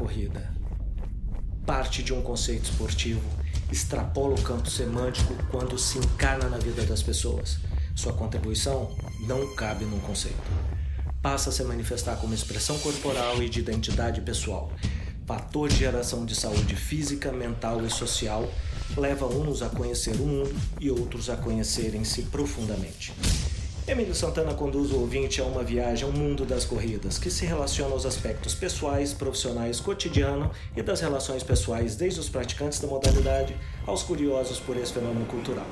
corrida. Parte de um conceito esportivo, extrapola o campo semântico quando se encarna na vida das pessoas. Sua contribuição não cabe num conceito. Passa a se manifestar como expressão corporal e de identidade pessoal, fator de geração de saúde física, mental e social, leva uns a conhecer o mundo e outros a conhecerem-se profundamente. Emílio Santana conduz o ouvinte a uma viagem ao mundo das corridas, que se relaciona aos aspectos pessoais, profissionais, cotidiano e das relações pessoais, desde os praticantes da modalidade aos curiosos por esse fenômeno cultural.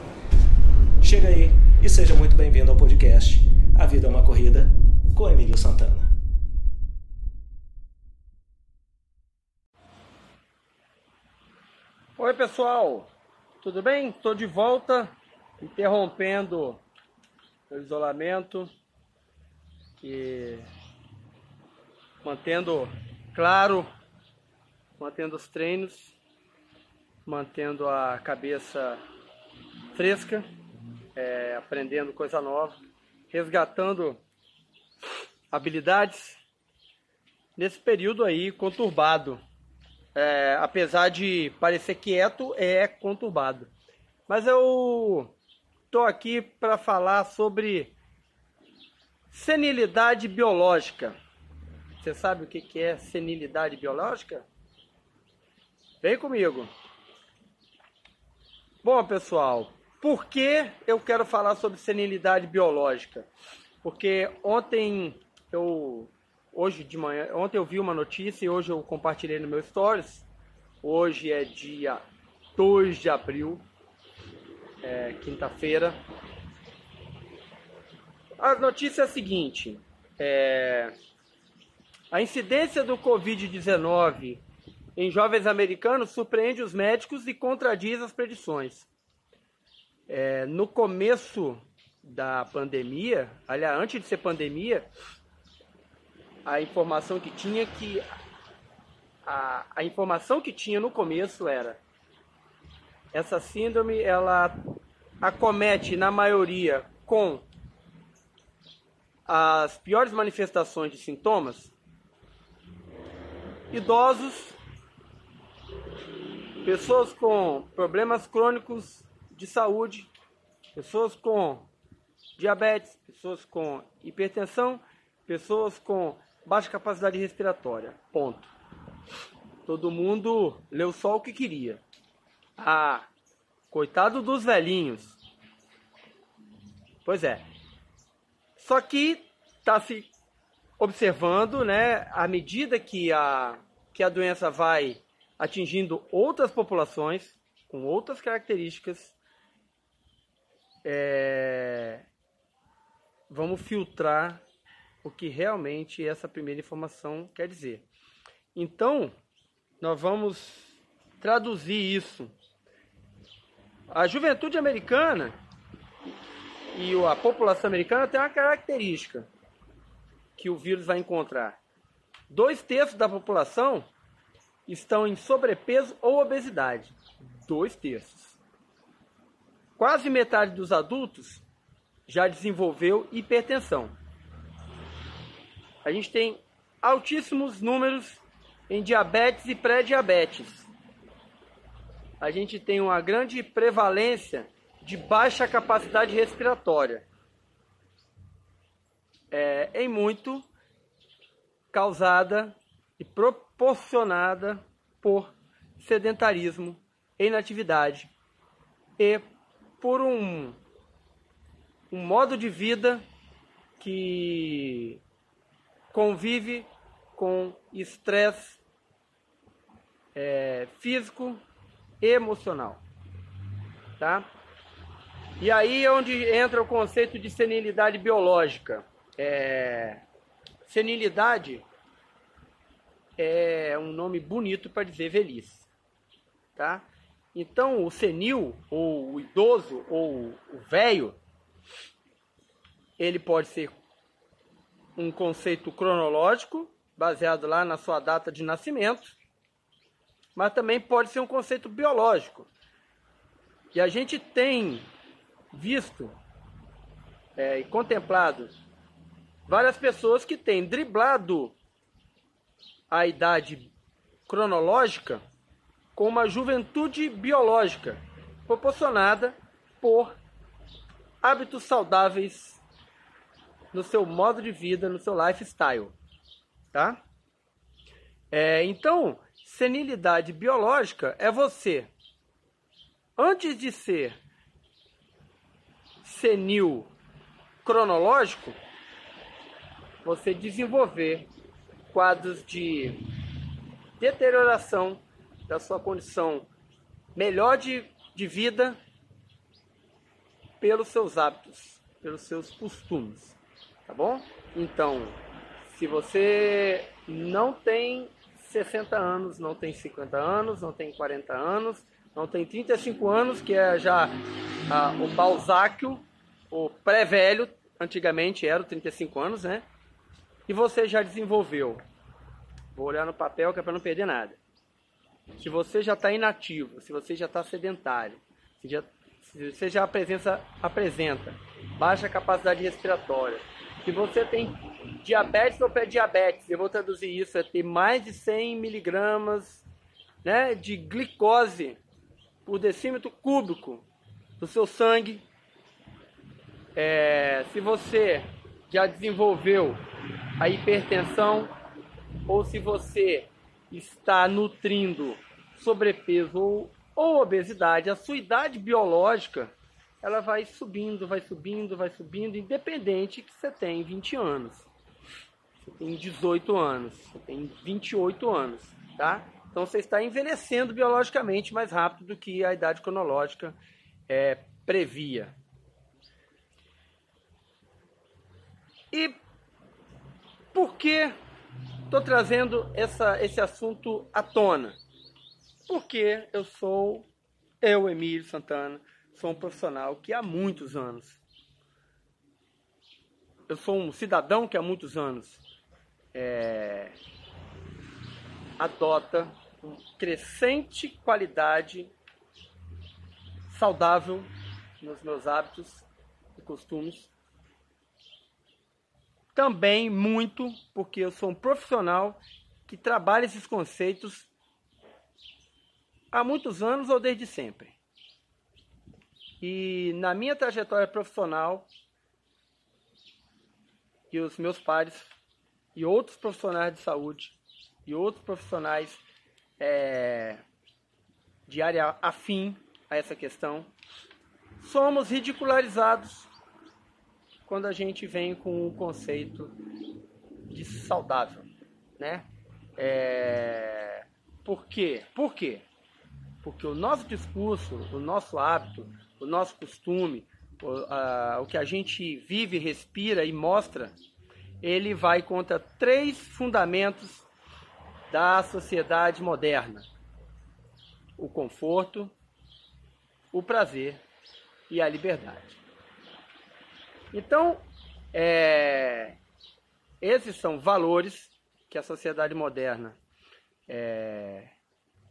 Chega aí e seja muito bem-vindo ao podcast A Vida é uma Corrida, com Emílio Santana. Oi, pessoal, tudo bem? Estou de volta, interrompendo o isolamento, mantendo claro, mantendo os treinos, mantendo a cabeça fresca, é, aprendendo coisa nova, resgatando habilidades nesse período aí conturbado. É, apesar de parecer quieto, é conturbado. Mas eu Estou aqui para falar sobre senilidade biológica. Você sabe o que é senilidade biológica? Vem comigo. Bom, pessoal, por que eu quero falar sobre senilidade biológica? Porque ontem eu hoje de manhã, ontem eu vi uma notícia e hoje eu compartilhei no meu stories. Hoje é dia 2 de abril é, quinta-feira. A notícia é a seguinte: é, a incidência do Covid-19 em jovens americanos surpreende os médicos e contradiz as predições. É, no começo da pandemia, aliás, antes de ser pandemia, a informação que tinha que a, a informação que tinha no começo era essa síndrome ela acomete na maioria com as piores manifestações de sintomas, idosos, pessoas com problemas crônicos de saúde, pessoas com diabetes, pessoas com hipertensão, pessoas com baixa capacidade respiratória. Ponto. Todo mundo leu só o que queria. Ah, coitado dos velhinhos. Pois é. Só que está se observando, né, à medida que a, que a doença vai atingindo outras populações com outras características, é, vamos filtrar o que realmente essa primeira informação quer dizer. Então, nós vamos traduzir isso a juventude americana e a população americana tem uma característica que o vírus vai encontrar. Dois terços da população estão em sobrepeso ou obesidade. Dois terços. Quase metade dos adultos já desenvolveu hipertensão. A gente tem altíssimos números em diabetes e pré-diabetes a gente tem uma grande prevalência de baixa capacidade respiratória. É, em muito causada e proporcionada por sedentarismo, inatividade e por um, um modo de vida que convive com estresse é, físico, emocional. Tá? E aí é onde entra o conceito de senilidade biológica. É... Senilidade é um nome bonito para dizer velhice. Tá? Então, o senil, ou o idoso, ou o velho, ele pode ser um conceito cronológico, baseado lá na sua data de nascimento, mas também pode ser um conceito biológico. E a gente tem visto é, e contemplado várias pessoas que têm driblado a idade cronológica com uma juventude biológica proporcionada por hábitos saudáveis no seu modo de vida, no seu lifestyle, tá? É, então, senilidade biológica é você, antes de ser senil cronológico, você desenvolver quadros de deterioração da sua condição melhor de, de vida pelos seus hábitos, pelos seus costumes, tá bom? Então, se você não tem 60 anos, não tem 50 anos, não tem 40 anos, não tem 35 anos, que é já ah, o Balzáquio, o pré-velho, antigamente era 35 anos, né? E você já desenvolveu. Vou olhar no papel que é para não perder nada. Se você já está inativo, se você já está sedentário, se, já, se você já apresenta, apresenta baixa capacidade respiratória, se você tem diabetes ou pré-diabetes, eu vou traduzir isso, é ter mais de 100 miligramas né, de glicose por decímetro cúbico do seu sangue. É, se você já desenvolveu a hipertensão ou se você está nutrindo sobrepeso ou, ou obesidade, a sua idade biológica ela vai subindo, vai subindo, vai subindo, independente que você tem 20 anos, você tem 18 anos, você tem 28 anos, tá? Então você está envelhecendo biologicamente mais rápido do que a idade cronológica é, previa. E por que estou trazendo essa, esse assunto à tona? Porque eu sou, eu, Emílio Santana, sou um profissional que há muitos anos, eu sou um cidadão que há muitos anos é, adota crescente qualidade saudável nos meus hábitos e costumes. Também muito porque eu sou um profissional que trabalha esses conceitos há muitos anos ou desde sempre. E na minha trajetória profissional, e os meus pares e outros profissionais de saúde e outros profissionais é, de área afim a essa questão, somos ridicularizados quando a gente vem com o conceito de saudável, né? É... Por quê? Por quê? Porque o nosso discurso, o nosso hábito, o nosso costume, o, a, o que a gente vive, respira e mostra, ele vai contra três fundamentos da sociedade moderna: o conforto, o prazer e a liberdade. Então, é, esses são valores que a sociedade moderna é,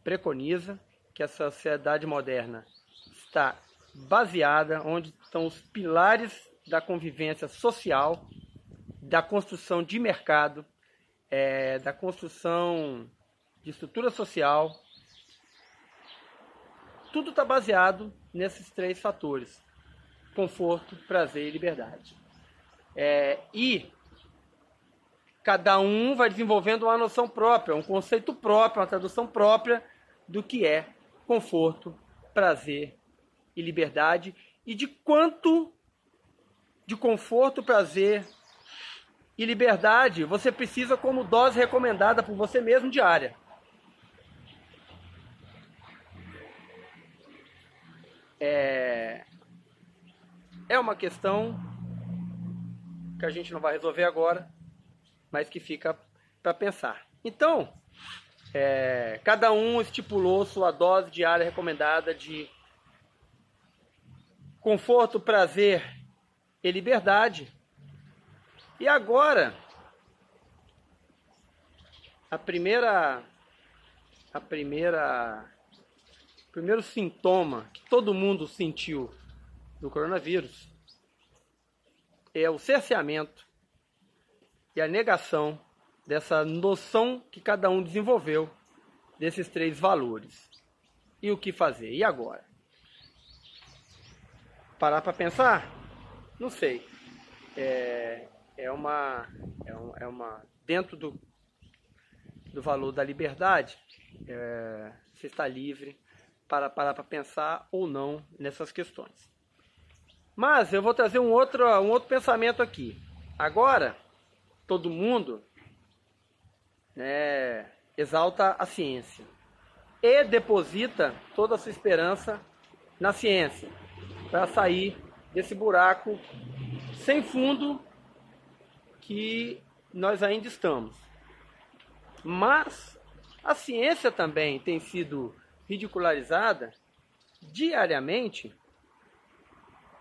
preconiza, que a sociedade moderna está baseada, onde estão os pilares da convivência social, da construção de mercado, é, da construção de estrutura social. Tudo está baseado nesses três fatores: conforto, prazer e liberdade. É, e cada um vai desenvolvendo uma noção própria, um conceito próprio, uma tradução própria do que é conforto, prazer e liberdade e de quanto de conforto, prazer e liberdade você precisa como dose recomendada por você mesmo diária. É, é uma questão que a gente não vai resolver agora, mas que fica para pensar. Então, é, cada um estipulou sua dose diária recomendada de conforto, prazer e liberdade. E agora, a primeira a primeira primeiro sintoma que todo mundo sentiu do coronavírus é o cerceamento e a negação dessa noção que cada um desenvolveu desses três valores. E o que fazer? E agora? Parar para pensar? Não sei. É, é uma, é, um, é uma dentro do, do valor da liberdade, é, você está livre para parar para pensar ou não nessas questões. Mas eu vou trazer um outro, um outro pensamento aqui. Agora, todo mundo né, exalta a ciência e deposita toda a sua esperança na ciência para sair desse buraco sem fundo que nós ainda estamos. Mas a ciência também tem sido ridicularizada diariamente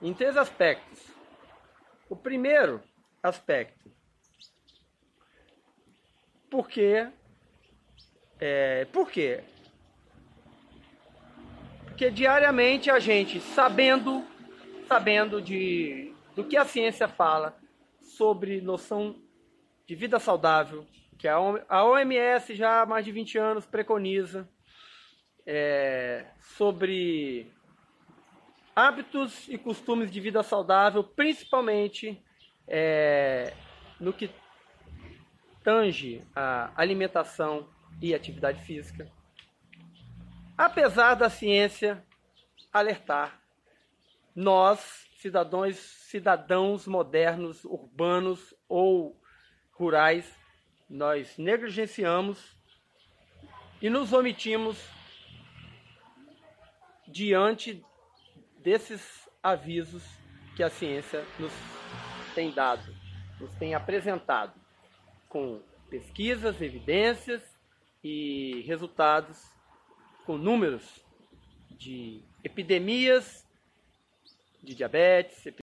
em três aspectos. O primeiro aspecto, porque é, por quê? Porque diariamente a gente, sabendo, sabendo de, do que a ciência fala sobre noção de vida saudável, que a OMS já há mais de 20 anos preconiza, é, sobre hábitos e costumes de vida saudável, principalmente é, no que tange a alimentação e atividade física. Apesar da ciência alertar, nós, cidadãos, cidadãos modernos, urbanos ou rurais, nós negligenciamos e nos omitimos diante desses avisos que a ciência nos tem dado, nos tem apresentado, com pesquisas, evidências e resultados, com números de epidemias de diabetes,